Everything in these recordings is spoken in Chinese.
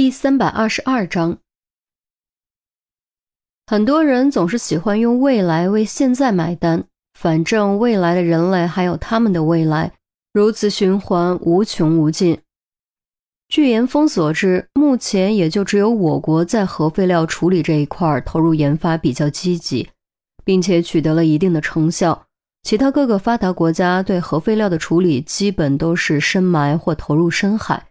第三百二十二章，很多人总是喜欢用未来为现在买单，反正未来的人类还有他们的未来，如此循环无穷无尽。据严峰所知，目前也就只有我国在核废料处理这一块投入研发比较积极，并且取得了一定的成效。其他各个发达国家对核废料的处理基本都是深埋或投入深海。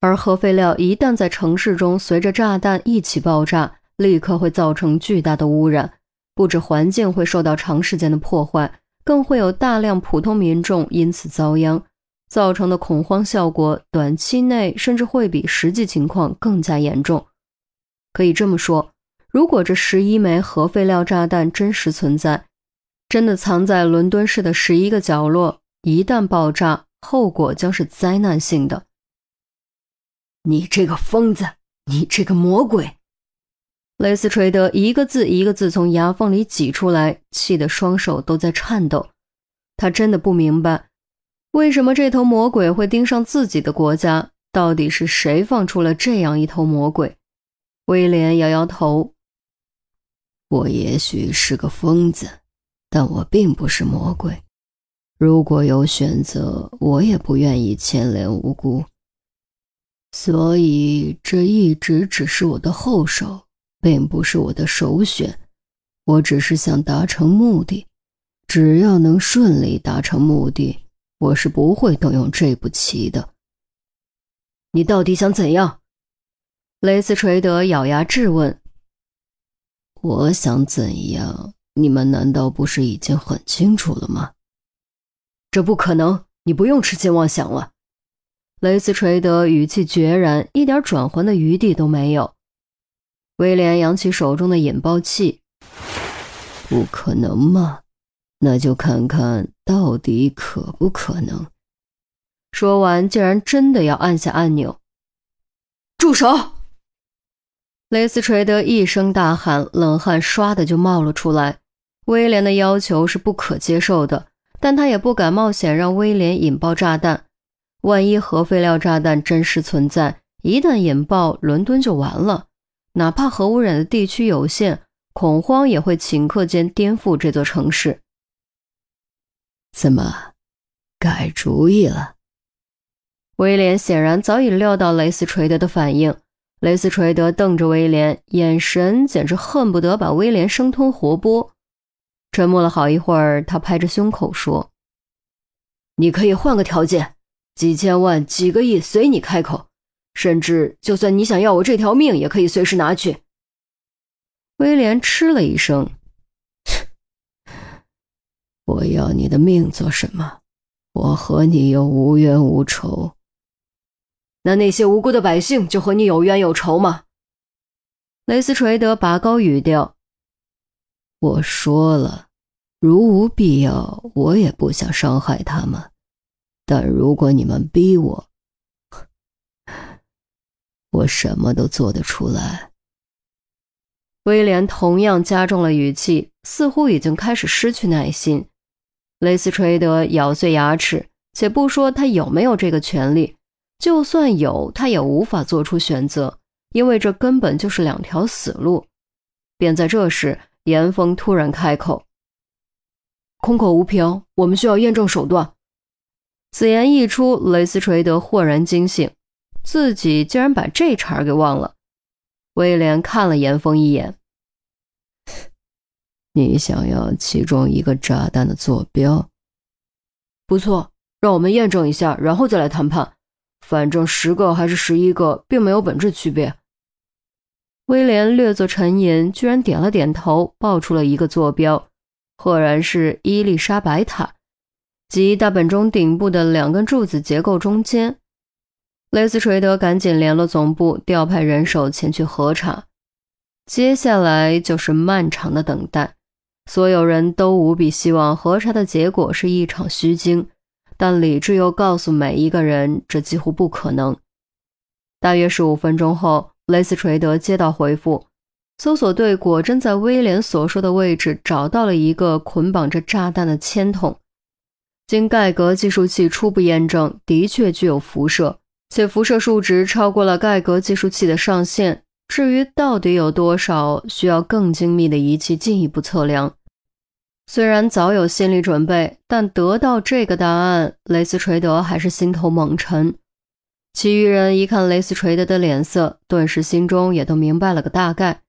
而核废料一旦在城市中随着炸弹一起爆炸，立刻会造成巨大的污染，不止环境会受到长时间的破坏，更会有大量普通民众因此遭殃，造成的恐慌效果，短期内甚至会比实际情况更加严重。可以这么说，如果这十一枚核废料炸弹真实存在，真的藏在伦敦市的十一个角落，一旦爆炸，后果将是灾难性的。你这个疯子！你这个魔鬼！雷斯垂德一个字一个字从牙缝里挤出来，气得双手都在颤抖。他真的不明白，为什么这头魔鬼会盯上自己的国家？到底是谁放出了这样一头魔鬼？威廉摇摇头：“我也许是个疯子，但我并不是魔鬼。如果有选择，我也不愿意牵连无辜。”所以，这一直只是我的后手，并不是我的首选。我只是想达成目的，只要能顺利达成目的，我是不会动用这步棋的。你到底想怎样？雷斯垂德咬牙质问。我想怎样？你们难道不是已经很清楚了吗？这不可能！你不用痴心妄想了。雷斯垂德语气决然，一点转圜的余地都没有。威廉扬起手中的引爆器，不可能吗？那就看看到底可不可能。说完，竟然真的要按下按钮。住手！雷斯垂德一声大喊，冷汗唰的就冒了出来。威廉的要求是不可接受的，但他也不敢冒险让威廉引爆炸弹。万一核废料炸弹真实存在，一旦引爆，伦敦就完了。哪怕核污染的地区有限，恐慌也会顷刻间颠覆这座城市。怎么，改主意了？威廉显然早已料到雷斯垂德的反应。雷斯垂德瞪着威廉，眼神简直恨不得把威廉生吞活剥。沉默了好一会儿，他拍着胸口说：“你可以换个条件。”几千万、几个亿随你开口，甚至就算你想要我这条命，也可以随时拿去。威廉嗤了一声：“我要你的命做什么？我和你又无冤无仇。那那些无辜的百姓就和你有冤有仇吗？”雷斯垂德拔高语调：“我说了，如无必要，我也不想伤害他们。”但如果你们逼我，我什么都做得出来。威廉同样加重了语气，似乎已经开始失去耐心。雷斯垂德咬碎牙齿，且不说他有没有这个权利，就算有，他也无法做出选择，因为这根本就是两条死路。便在这时，严峰突然开口：“空口无凭，我们需要验证手段。”此言一出，雷斯垂德豁然惊醒，自己竟然把这茬给忘了。威廉看了严峰一眼：“你想要其中一个炸弹的坐标？不错，让我们验证一下，然后再来谈判。反正十个还是十一个，并没有本质区别。”威廉略作沉吟，居然点了点头，报出了一个坐标，赫然是伊丽莎白塔。即大本钟顶部的两根柱子结构中间，雷斯垂德赶紧联络总部，调派人手前去核查。接下来就是漫长的等待，所有人都无比希望核查的结果是一场虚惊，但理智又告诉每一个人，这几乎不可能。大约十五分钟后，雷斯垂德接到回复，搜索队果真在威廉所说的位置找到了一个捆绑着炸弹的铅筒。经盖格计数器初步验证，的确具有辐射，且辐射数值超过了盖格计数器的上限。至于到底有多少，需要更精密的仪器进一步测量。虽然早有心理准备，但得到这个答案，雷斯垂德还是心头猛沉。其余人一看雷斯垂德的脸色，顿时心中也都明白了个大概。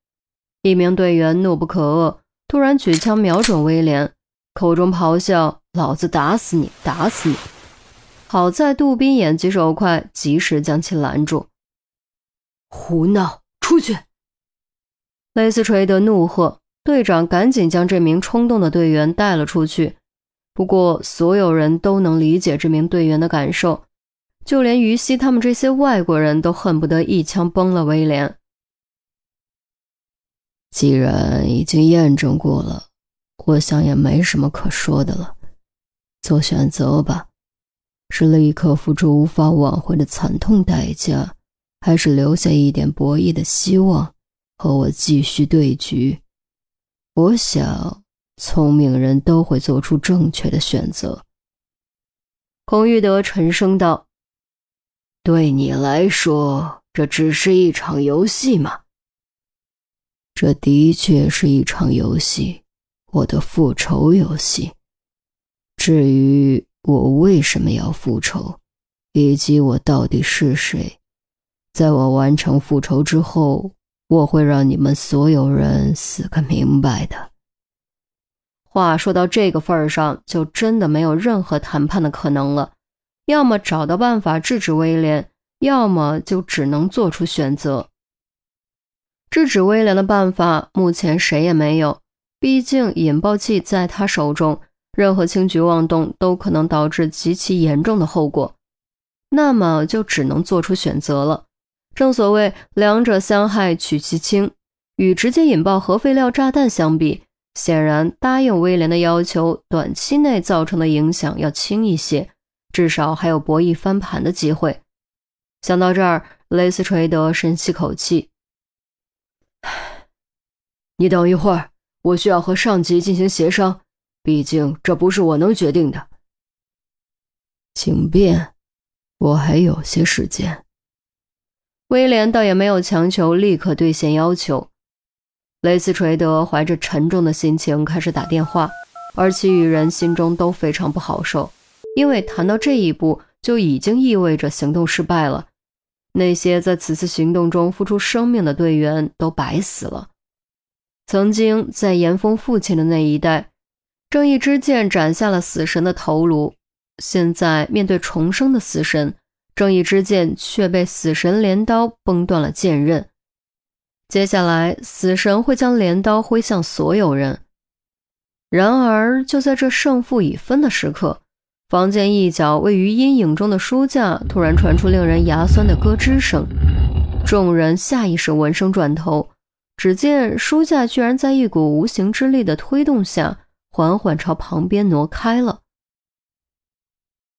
一名队员怒不可遏，突然举枪瞄准威廉，口中咆哮：“老子打死你，打死你！”好在杜宾眼疾手快，及时将其拦住。胡闹！出去！雷斯垂德怒喝，队长赶紧将这名冲动的队员带了出去。不过，所有人都能理解这名队员的感受，就连于西他们这些外国人都恨不得一枪崩了威廉。既然已经验证过了，我想也没什么可说的了。做选择吧，是立刻付出无法挽回的惨痛代价。还是留下一点博弈的希望，和我继续对局。我想，聪明人都会做出正确的选择。孔玉德沉声道：“对你来说，这只是一场游戏吗？”这的确是一场游戏，我的复仇游戏。至于我为什么要复仇，以及我到底是谁？在我完成复仇之后，我会让你们所有人死个明白的。话说到这个份上，就真的没有任何谈判的可能了。要么找到办法制止威廉，要么就只能做出选择。制止威廉的办法，目前谁也没有。毕竟引爆器在他手中，任何轻举妄动都可能导致极其严重的后果。那么就只能做出选择了。正所谓两者相害取其轻，与直接引爆核废料炸弹相比，显然答应威廉的要求，短期内造成的影响要轻一些，至少还有博弈翻盘的机会。想到这儿，雷斯垂德深吸口气：“ 你等一会儿，我需要和上级进行协商，毕竟这不是我能决定的。”请便，我还有些时间。威廉倒也没有强求立刻兑现要求。雷斯垂德怀着沉重的心情开始打电话，而其余人心中都非常不好受，因为谈到这一步就已经意味着行动失败了。那些在此次行动中付出生命的队员都白死了。曾经在严峰父亲的那一代，正义之剑斩下了死神的头颅，现在面对重生的死神。正义之剑却被死神镰刀崩断了剑刃。接下来，死神会将镰刀挥向所有人。然而，就在这胜负已分的时刻，房间一角位于阴影中的书架突然传出令人牙酸的咯吱声。众人下意识闻声转头，只见书架居然在一股无形之力的推动下，缓缓朝旁边挪开了。